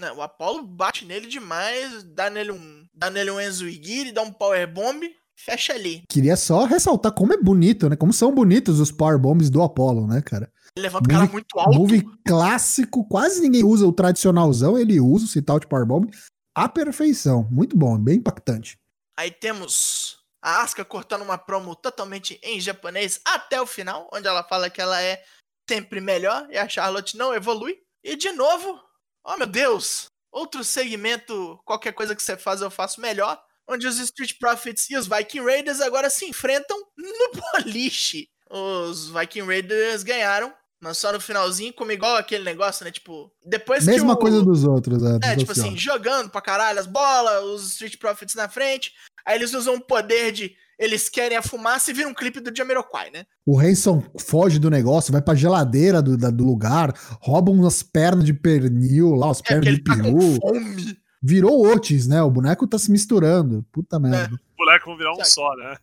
Não, o Apollo bate nele demais, dá nele um, dá nele um Enzo Igiri, dá um Power Bomb, fecha ali. Queria só ressaltar como é bonito, né? Como são bonitos os Power Bombs do Apollo, né, cara? Ele levanta o cara muito alto. Move clássico, quase ninguém usa o tradicionalzão, ele usa o cital de Power Bomb. A perfeição. Muito bom, bem impactante. Aí temos a Asuka cortando uma promo totalmente em japonês até o final, onde ela fala que ela é sempre melhor e a Charlotte não evolui. E de novo, oh meu Deus, outro segmento, qualquer coisa que você faz eu faço melhor, onde os Street Profits e os Viking Raiders agora se enfrentam no boliche. Os Viking Raiders ganharam, mas só no finalzinho, como igual aquele negócio, né? Tipo, depois Mesma que o... coisa dos outros, né? É, dos tipo assim, jogando pra caralho as bolas, os Street Profits na frente. Aí eles usam o poder de. Eles querem a fumaça e vira um clipe do Jamiroquai, né? O Hanson foge do negócio, vai pra geladeira do, da- do lugar, rouba umas pernas de pernil lá, as É pernas ele de tá com peru. fome. Virou Otis, né? O boneco tá se misturando. Puta merda. O moleque vão virar um Sabe. só, né?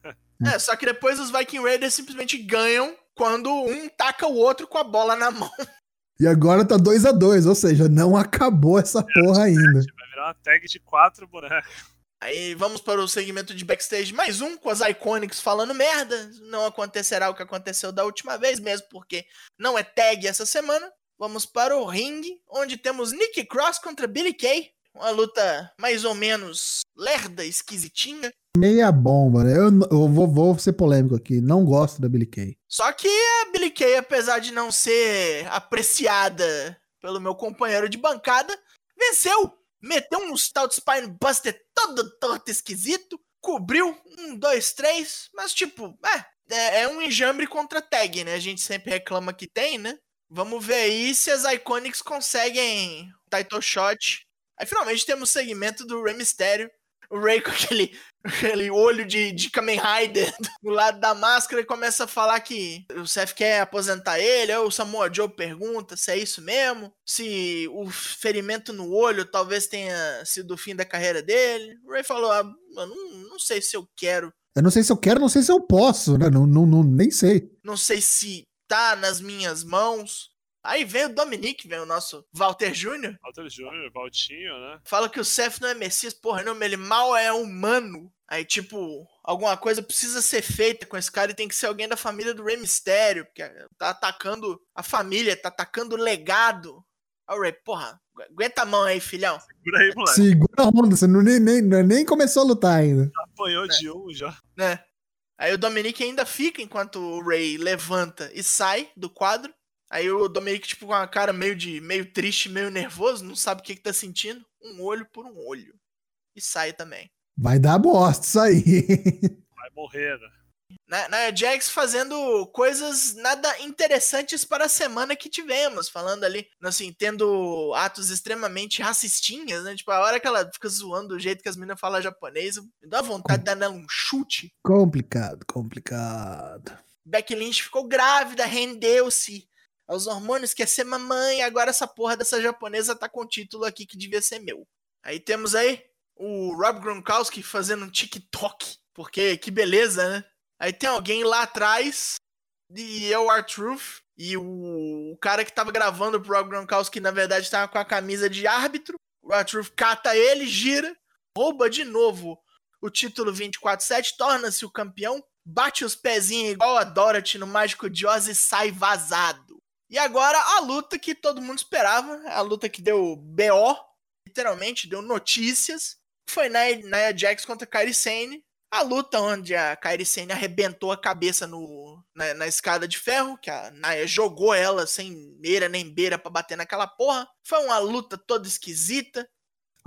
É, só que depois os Viking Raiders simplesmente ganham quando um taca o outro com a bola na mão. E agora tá 2 a 2 ou seja, não acabou essa porra ainda. Vai virar uma tag de quatro bonecos. Aí vamos para o segmento de backstage, mais um com as Iconics falando merda. Não acontecerá o que aconteceu da última vez, mesmo porque não é tag essa semana. Vamos para o ringue, onde temos Nick Cross contra Billy Kay. Uma luta mais ou menos lerda, esquisitinha. Meia bomba, né? Eu, eu vou, vou ser polêmico aqui. Não gosto da Billy Kay. Só que a Billy Kay, apesar de não ser apreciada pelo meu companheiro de bancada, venceu. Meteu um Stout Spine Buster todo torto esquisito. Cobriu um, dois, três. Mas, tipo, é, é, é um enjambre contra tag, né? A gente sempre reclama que tem, né? Vamos ver aí se as Iconics conseguem title shot. Aí finalmente temos o segmento do Rey Mysterio. O Rey com aquele, aquele olho de, de Kamen Rider do lado da máscara e começa a falar que o Seth quer aposentar ele, aí o Samoa Joe pergunta se é isso mesmo, se o ferimento no olho talvez tenha sido o fim da carreira dele. O Ray falou, ah, eu não, não sei se eu quero, Eu não sei se eu quero, não sei se eu posso, né? Não, não, não, nem sei. não sei se tá nas minhas mãos. Aí vem o Dominic, vem o nosso Walter Jr., Walter Jr., Valtinho, né? fala que o Seth não é Messias, porra, não, ele mal é humano. Aí, tipo, alguma coisa precisa ser feita com esse cara e tem que ser alguém da família do Rey Mysterio, porque tá atacando a família, tá atacando o legado. Aí o Rey, porra, agu- aguenta a mão aí, filhão. Por aí, moleque. Segura a onda, você não, nem, nem, nem começou a lutar ainda. Apanhou de um já. né? Aí o Dominic ainda fica enquanto o Ray levanta e sai do quadro. Aí o Dominic, tipo, com a cara meio de meio triste, meio nervoso, não sabe o que, que tá sentindo. Um olho por um olho. E sai também. Vai dar bosta isso aí. Vai morrer, né? Na, na Jax fazendo coisas nada interessantes para a semana que tivemos. Falando ali, assim, tendo atos extremamente racistinhas, né? Tipo, a hora que ela fica zoando do jeito que as meninas falam japonês, me dá vontade de dar nela um chute. complicado, complicado. Becky Lynch ficou grávida, rendeu-se aos hormônios, quer ser mamãe, agora essa porra dessa japonesa tá com o título aqui que devia ser meu. Aí temos aí o Rob Gronkowski fazendo um TikTok, porque que beleza, né? Aí tem alguém lá atrás, e é o R-Truth, e o, o cara que tava gravando pro Rob Gronkowski, na verdade, tava com a camisa de árbitro. O R-Truth cata ele, gira, rouba de novo o título 24-7, torna-se o campeão, bate os pezinhos igual a Dorothy no Mágico de Oz e sai vazado. E agora a luta que todo mundo esperava, a luta que deu BO, literalmente, deu notícias, foi Nia, Nia Jax contra Kairi Sane. A luta onde a Kairi Sane arrebentou a cabeça no, na, na escada de ferro, que a Nia jogou ela sem meira nem beira pra bater naquela porra. Foi uma luta toda esquisita,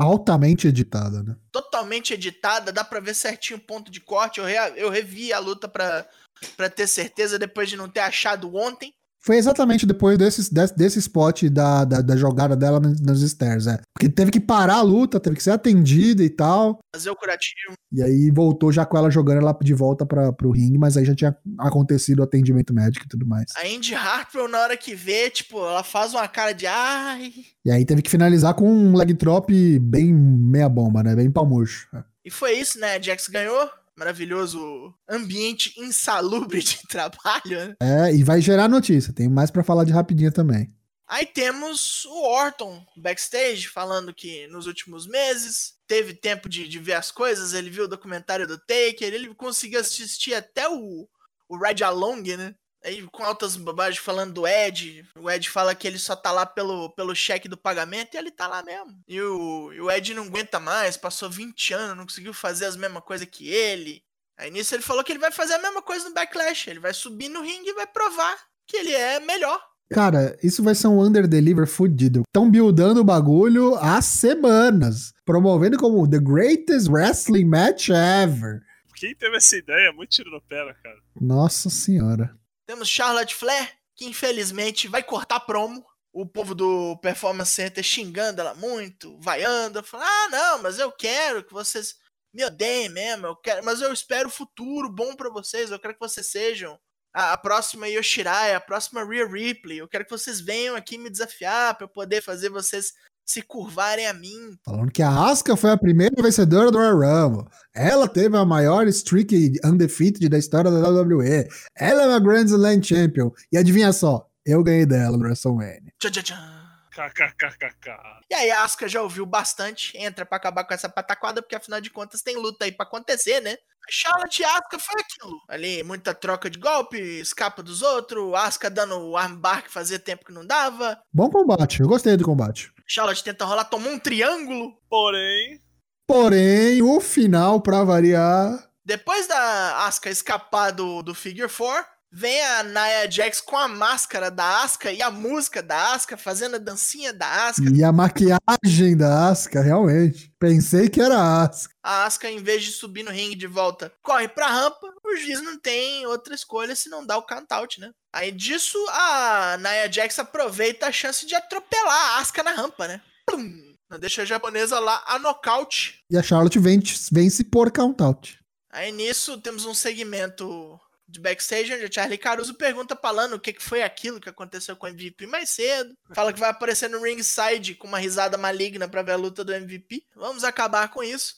Altamente editada, né? totalmente editada, dá pra ver certinho o ponto de corte. Eu, rea- eu revi a luta pra, pra ter certeza depois de não ter achado ontem. Foi exatamente depois desse, desse, desse spot da, da, da jogada dela nos, stairs, é. Porque teve que parar a luta, teve que ser atendida e tal. Fazer o curativo. E aí voltou já com ela jogando ela de volta para pro ringue, mas aí já tinha acontecido o atendimento médico e tudo mais. A Indy Hartwell, na hora que vê, tipo, ela faz uma cara de ai. E aí teve que finalizar com um leg drop bem meia bomba, né? Bem pau murcho. E foi isso, né? A Jax ganhou. Maravilhoso ambiente insalubre de trabalho, né? É, e vai gerar notícia. Tem mais para falar de rapidinho também. Aí temos o Orton backstage falando que nos últimos meses teve tempo de, de ver as coisas, ele viu o documentário do Taker, ele conseguiu assistir até o, o Ride Along, né? Aí com altas bobagens falando do Ed, o Ed fala que ele só tá lá pelo, pelo cheque do pagamento e ele tá lá mesmo. E o, e o Ed não aguenta mais, passou 20 anos, não conseguiu fazer as mesmas coisas que ele. Aí nisso ele falou que ele vai fazer a mesma coisa no Backlash, ele vai subir no ringue e vai provar que ele é melhor. Cara, isso vai ser um under-deliver fudido. Estão buildando o bagulho há semanas. Promovendo como the greatest wrestling match ever. Quem teve essa ideia? Muito tiro no pé, né, cara. Nossa senhora. Temos Charlotte Flair, que infelizmente vai cortar promo. O povo do Performance Center xingando ela muito, vaiando, falando: ah, não, mas eu quero que vocês me odeiem mesmo, eu quero, mas eu espero futuro bom para vocês, eu quero que vocês sejam a, a próxima Yoshirai, a próxima Rhea Ripley, eu quero que vocês venham aqui me desafiar para eu poder fazer vocês se curvarem a mim. Falando que a Asuka foi a primeira vencedora do Royal Rumble. Ela teve a maior streak undefeated da história da WWE. Ela é uma Grand Slam Champion. E adivinha só, eu ganhei dela no WrestleMania. Tchau, tchau, tchau. KKKKK. E aí a Asuka já ouviu bastante, entra pra acabar com essa pataquada, porque afinal de contas tem luta aí pra acontecer, né? Charlotte e Asuka foi aquilo. Ali, muita troca de golpe, escapa dos outros, Asuka dando armbar que fazia tempo que não dava. Bom combate, eu gostei do combate. Charlotte tenta rolar, tomou um triângulo. Porém, Porém, o final, pra variar, Depois da Asuka escapar do, do Figure 4, vem a Nia Jax com a máscara da Asuka e a música da Asuka, fazendo a dancinha da Asuka. e a maquiagem da Asuka, realmente. Pensei que era a Asuka. A Asuka, em vez de subir no ringue de volta, corre pra rampa. O juiz não tem outra escolha se não dar o count-out, né? Aí disso, a Nia Jax aproveita a chance de atropelar a Asuka na rampa, né? Plum! Deixa a japonesa lá a nocaute. E a Charlotte vence, vence por count-out. Aí nisso temos um segmento de backstage onde a Charlie Caruso pergunta pra Lana o que, que foi aquilo que aconteceu com o MVP mais cedo. Fala que vai aparecer no ringside com uma risada maligna pra ver a luta do MVP. Vamos acabar com isso.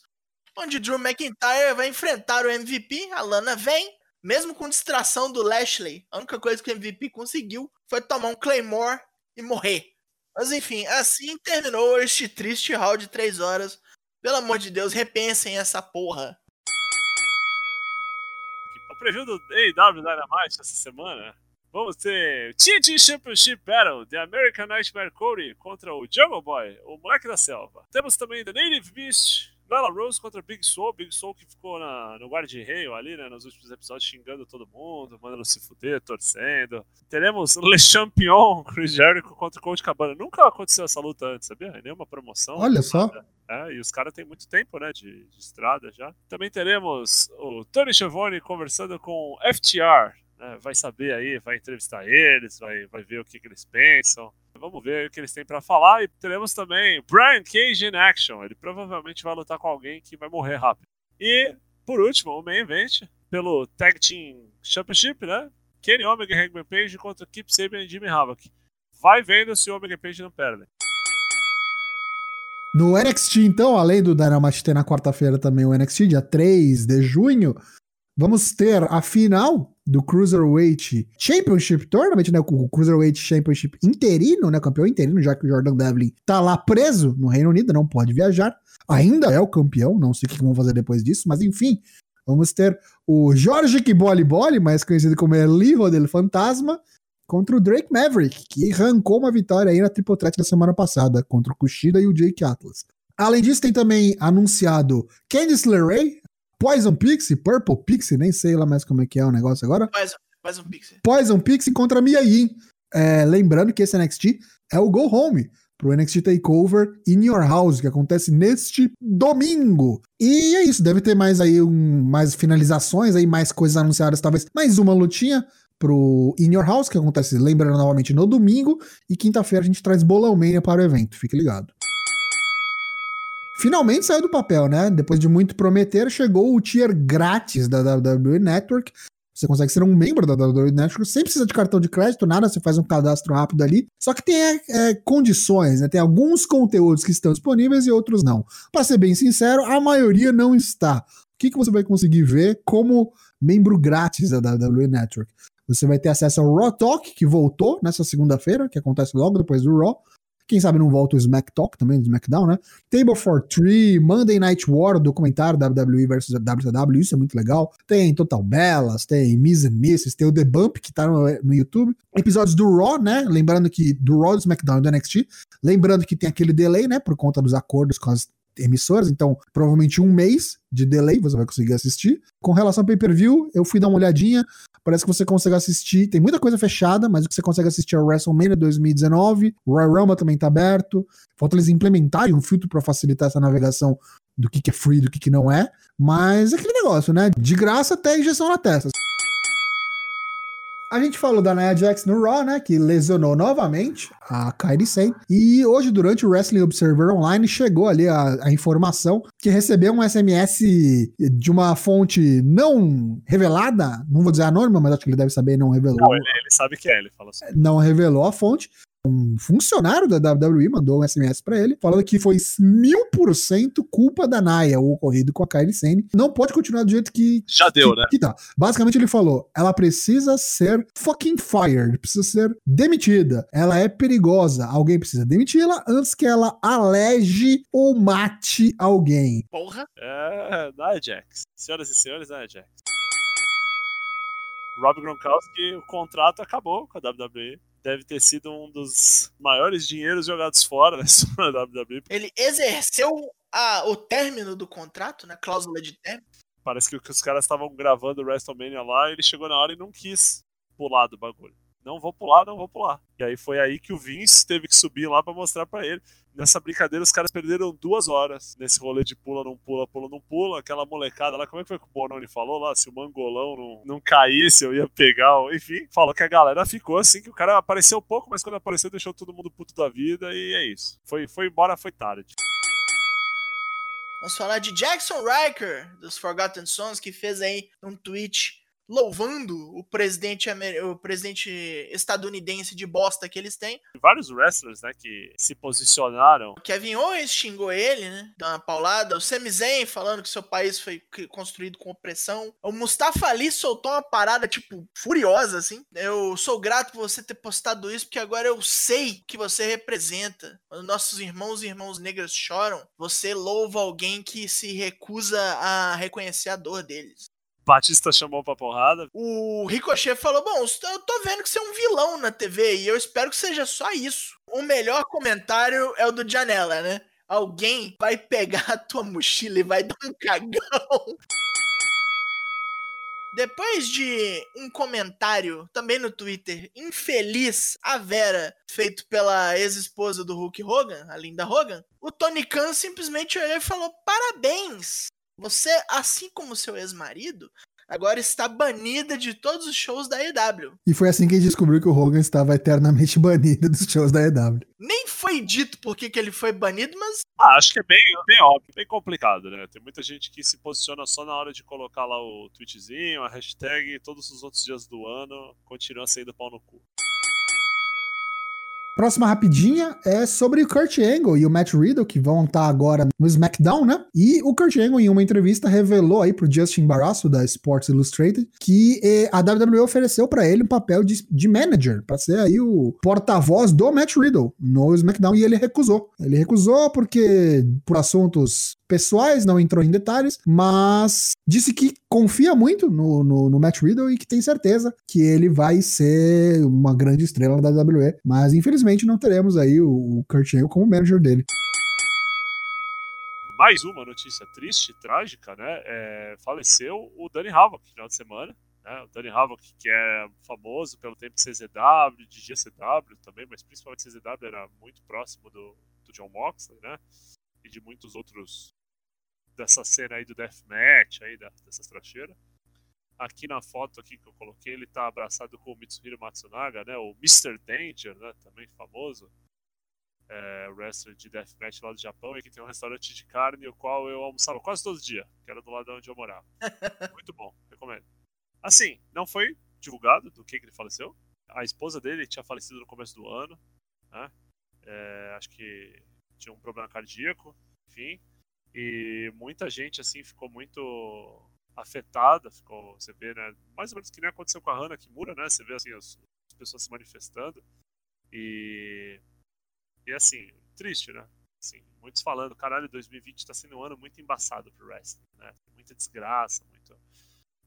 Onde Drew McIntyre vai enfrentar o MVP. A Lana vem, mesmo com distração do Lashley. A única coisa que o MVP conseguiu foi tomar um Claymore e morrer. Mas enfim, assim terminou este triste round de 3 horas. Pelo amor de Deus, repensem essa porra. Preview do AEW Dynamite essa semana, vamos ter TNT Championship Battle, The American Nightmare Cody contra o Jungle Boy, o moleque da selva. Temos também The Native Beast, Bella Rose contra Big Soul, Big Soul que ficou na, no guarda-reio ali, né, nos últimos episódios xingando todo mundo, mandando se fuder, torcendo. Teremos Le Champion, Chris Jericho contra Colt Cabana. Nunca aconteceu essa luta antes, sabia? Nenhuma promoção. Olha só. É, e os caras têm muito tempo, né, de, de, estrada já. Também teremos o Tony Schiavone conversando com FTR, né, vai saber aí, vai entrevistar eles, vai, vai ver o que, que eles pensam. Vamos ver o que eles têm para falar. E teremos também Brian Cage in Action. Ele provavelmente vai lutar com alguém que vai morrer rápido. E, por último, o main event, pelo Tag Team Championship, né? Kenny Omega e Hangman Page contra Keep Sabian e Jimmy Havoc. Vai vendo se o Omega Page não perde. No NXT, então, além do Dynamite ter na quarta-feira também o NXT, dia 3 de junho, vamos ter a final do Cruiserweight Championship Tournament, né? O Cruiserweight Championship interino, né? Campeão interino, já que o Jordan Devlin tá lá preso no Reino Unido, não pode viajar. Ainda é o campeão, não sei o que vão fazer depois disso, mas enfim. Vamos ter o Jorge Kiboli Boli, mais conhecido como Eli Rodel Fantasma, contra o Drake Maverick, que arrancou uma vitória aí na Triple Threat da semana passada, contra o Kushida e o Jake Atlas. Além disso, tem também anunciado Candice LeRae, Poison Pixie, Purple Pixie, nem sei lá mais como é que é o negócio agora. Poison, Poison Pixie. Poison Pixie contra Mia Yim. É, lembrando que esse NXT é o Go Home pro NXT Takeover in Your House, que acontece neste domingo. E é isso, deve ter mais aí um, mais finalizações aí, mais coisas anunciadas, talvez mais uma lutinha pro In Your House, que acontece, lembrando novamente, no domingo. E quinta-feira a gente traz Bolão Mania para o evento, fique ligado. Finalmente saiu do papel, né? Depois de muito prometer, chegou o tier grátis da WWE Network. Você consegue ser um membro da WWE Network sem precisar de cartão de crédito, nada, você faz um cadastro rápido ali. Só que tem é, é, condições, né? Tem alguns conteúdos que estão disponíveis e outros não. Para ser bem sincero, a maioria não está. O que, que você vai conseguir ver como membro grátis da WWE Network? Você vai ter acesso ao Raw Talk, que voltou nessa segunda-feira, que acontece logo depois do Raw. Quem sabe não volta o Smack Talk também, do SmackDown, né? Table for Three, Monday Night War, documentário WWE versus WCW, isso é muito legal. Tem Total Bellas, tem Miss and Misses, tem o The Bump, que tá no, no YouTube. Episódios do Raw, né? Lembrando que do Raw, do SmackDown e do NXT. Lembrando que tem aquele delay, né? Por conta dos acordos com as emissoras, então provavelmente um mês de delay você vai conseguir assistir. Com relação ao pay-per-view, eu fui dar uma olhadinha, parece que você consegue assistir, tem muita coisa fechada, mas o que você consegue assistir é o WrestleMania 2019, o Royal Rumble também tá aberto, falta eles implementarem um filtro para facilitar essa navegação do que, que é free do que, que não é, mas é aquele negócio, né? De graça até injeção na testa. A gente falou da Nia Jax no Raw, né? Que lesionou novamente a Kairi Sen. E hoje, durante o Wrestling Observer Online, chegou ali a, a, informação que recebeu um SMS de uma fonte não revelada. Não vou dizer anônima, mas acho que ele deve saber, não revelou. Não, ele, ele sabe que é, ele falou assim. Não revelou a fonte um funcionário da WWE mandou um SMS para ele, falando que foi mil por cento culpa da Naya, o ocorrido com a Kylie Sane. Não pode continuar do jeito que. Já deu, que, né? Que tá. Basicamente, ele falou: ela precisa ser fucking fired, precisa ser demitida. Ela é perigosa. Alguém precisa demiti-la antes que ela alege ou mate alguém. Porra. É, da Ajax. Senhoras e senhores, da Ajax. Rob Gronkowski, o contrato acabou com a WWE deve ter sido um dos maiores dinheiros jogados fora na WWE. Ele exerceu a, o término do contrato, né? Cláusula de término. Parece que, que os caras estavam gravando o WrestleMania lá e ele chegou na hora e não quis pular do bagulho. Não vou pular, não vou pular. E aí foi aí que o Vince teve que subir lá para mostrar para ele. Nessa brincadeira, os caras perderam duas horas nesse rolê de pula, não pula, pula, não pula. Aquela molecada lá, como é que foi que o Bononi falou lá? Se o mangolão não, não caísse, eu ia pegar. Enfim, falou que a galera ficou assim, que o cara apareceu pouco, mas quando apareceu, deixou todo mundo puto da vida e é isso. Foi, foi embora, foi tarde. Vamos falar de Jackson Riker, dos Forgotten Sons, que fez aí um tweet louvando o presidente, o presidente estadunidense de bosta que eles têm. Vários wrestlers, né, que se posicionaram. O Kevin Owens xingou ele, né, deu uma paulada. O Sami Zayn falando que seu país foi construído com opressão. O Mustafa Ali soltou uma parada, tipo, furiosa, assim. Eu sou grato por você ter postado isso, porque agora eu sei que você representa. Quando nossos irmãos e irmãos negras choram, você louva alguém que se recusa a reconhecer a dor deles. Batista chamou pra porrada. O Ricochet falou: Bom, eu tô vendo que você é um vilão na TV e eu espero que seja só isso. O melhor comentário é o do Janela, né? Alguém vai pegar a tua mochila e vai dar um cagão. Depois de um comentário também no Twitter infeliz a Vera, feito pela ex-esposa do Hulk Hogan, a Linda Hogan, o Tony Khan simplesmente olhou e falou: Parabéns! Você, assim como seu ex-marido, agora está banida de todos os shows da EW. E foi assim que ele descobriu que o Hogan estava eternamente banido dos shows da EW. Nem foi dito por que, que ele foi banido, mas. Ah, acho que é bem, bem óbvio, bem complicado, né? Tem muita gente que se posiciona só na hora de colocar lá o tweetzinho, a hashtag, e todos os outros dias do ano continua sendo pau no cu. Próxima rapidinha é sobre o Kurt Angle e o Matt Riddle, que vão estar agora no SmackDown, né? E o Kurt Angle, em uma entrevista, revelou aí pro Justin Barrasso, da Sports Illustrated, que eh, a WWE ofereceu para ele um papel de, de manager, para ser aí o porta-voz do Matt Riddle no SmackDown, e ele recusou. Ele recusou porque, por assuntos pessoais, não entrou em detalhes, mas disse que confia muito no, no, no, Matt Riddle e que tem certeza que ele vai ser uma grande estrela da WWE. Mas infelizmente não teremos aí o, o Kurt Angle como manager dele. Mais uma notícia triste, trágica, né? É, faleceu o Danny Havoc no final de semana. Né? O Danny Havoc, que é famoso pelo tempo CZW, de GCW também, mas principalmente CZW era muito próximo do, do John Moxley, né? E de muitos outros dessa cena aí do deathmatch, aí, da, dessas tracheiras. aqui na foto aqui que eu coloquei, ele tá abraçado com o Mitsuhiro Matsunaga, né? O Mr. Danger, né? Também famoso. É, wrestler de deathmatch lá do Japão, e que tem um restaurante de carne, o qual eu almoçava quase todo dia, que era do lado onde eu morava. Muito bom, recomendo. Assim, não foi divulgado do que, que ele faleceu. A esposa dele tinha falecido no começo do ano, né? É, acho que tinha um problema cardíaco, enfim. E muita gente, assim, ficou muito afetada, ficou, você vê, né? Mais ou menos que nem aconteceu com a Hannah Kimura, né? Você vê, assim, as, as pessoas se manifestando. E e assim, triste, né? Assim, muitos falando, caralho, 2020 tá sendo um ano muito embaçado pro wrestling, né? Muita desgraça, muito.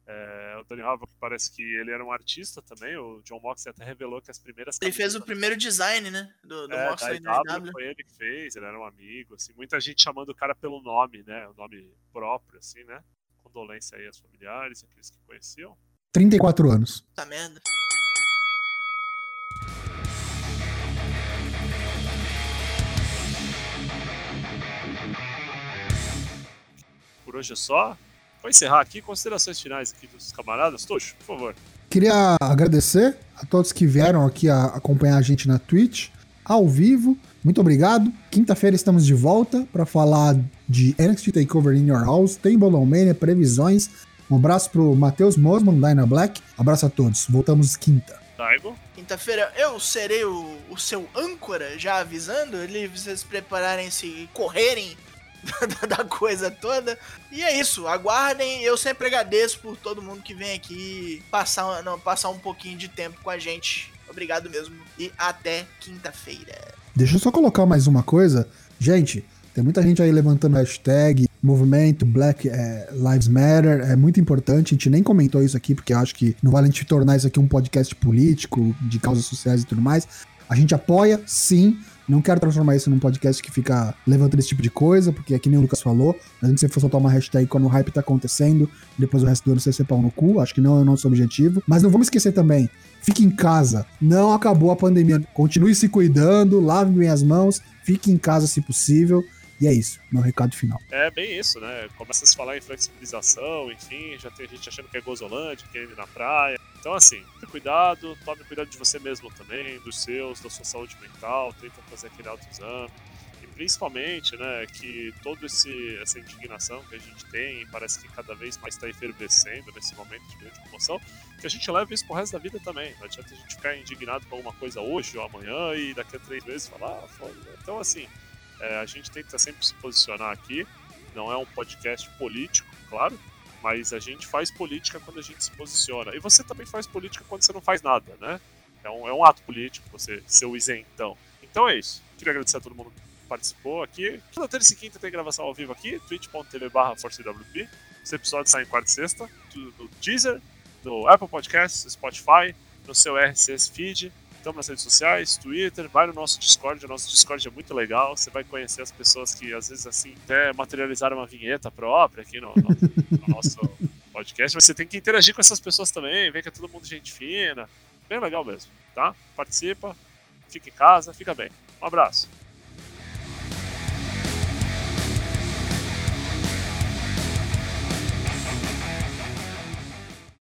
É, o Tony Havoc parece que ele era um artista também, o John Moxley até revelou que as primeiras. Ele fez o primeiro design, né? Do, do é, Moxley da IW, Foi ele que fez, ele era um amigo, assim, muita gente chamando o cara pelo nome, né? O nome próprio, assim, né? Condolência aí aos familiares, aqueles que conheciam. 34 anos. Tá merda. por hoje é só. Vou encerrar aqui. Considerações finais aqui dos camaradas. Tocho, por favor. Queria agradecer a todos que vieram aqui a acompanhar a gente na Twitch, ao vivo. Muito obrigado. Quinta-feira estamos de volta para falar de NXT Takeover in Your House, tem Mania, previsões. Um abraço pro Matheus Mosman, Dyna Black. Abraço a todos. Voltamos quinta. Daigo. Quinta-feira eu serei o, o seu âncora, já avisando, ele vocês prepararem-se, correrem da coisa toda. E é isso, aguardem. Eu sempre agradeço por todo mundo que vem aqui passar, não, passar um pouquinho de tempo com a gente. Obrigado mesmo. E até quinta-feira. Deixa eu só colocar mais uma coisa. Gente, tem muita gente aí levantando hashtag, movimento Black é, Lives Matter. É muito importante. A gente nem comentou isso aqui, porque eu acho que não vale a gente tornar isso aqui um podcast político, de causas sociais e tudo mais. A gente apoia, sim, não quero transformar isso num podcast que fica levantando esse tipo de coisa, porque é nem o Lucas falou, a gente sempre for soltar uma hashtag quando o hype tá acontecendo, depois o resto do ano você ser pau no cu, acho que não é o nosso objetivo. Mas não vamos esquecer também, fique em casa, não acabou a pandemia, continue se cuidando, lave bem as mãos, fique em casa se possível. E é isso, meu recado final. É bem isso, né? Começa a se falar em flexibilização, enfim, já tem gente achando que é gozolante, que é na praia. Então, assim, cuidado, tome cuidado de você mesmo também, dos seus, da sua saúde mental, tenta fazer aquele autoexame. E principalmente, né, que toda essa indignação que a gente tem, parece que cada vez mais está efervescendo nesse momento de grande comoção, que a gente leve isso pro resto da vida também. Não adianta a gente ficar indignado com alguma coisa hoje ou amanhã e daqui a três meses falar, ah, foda. Então, assim, é, a gente tenta sempre se posicionar aqui. Não é um podcast político, claro, mas a gente faz política quando a gente se posiciona. E você também faz política quando você não faz nada, né? É um, é um ato político você ser o isentão. Então é isso. Queria agradecer a todo mundo que participou aqui. Toda terça e quinta tem gravação ao vivo aqui, twitch.tv barra ForceWP. Os episódios saem quarta e sexta, no Deezer, no Apple Podcasts, Spotify, no seu RCS Feed Estamos nas redes sociais, Twitter, vai no nosso Discord, o nosso Discord é muito legal, você vai conhecer as pessoas que às vezes assim até materializaram uma vinheta própria aqui no, no, no nosso podcast, mas você tem que interagir com essas pessoas também, ver que é todo mundo gente fina, bem legal mesmo, tá? Participa, fica em casa, fica bem. Um abraço.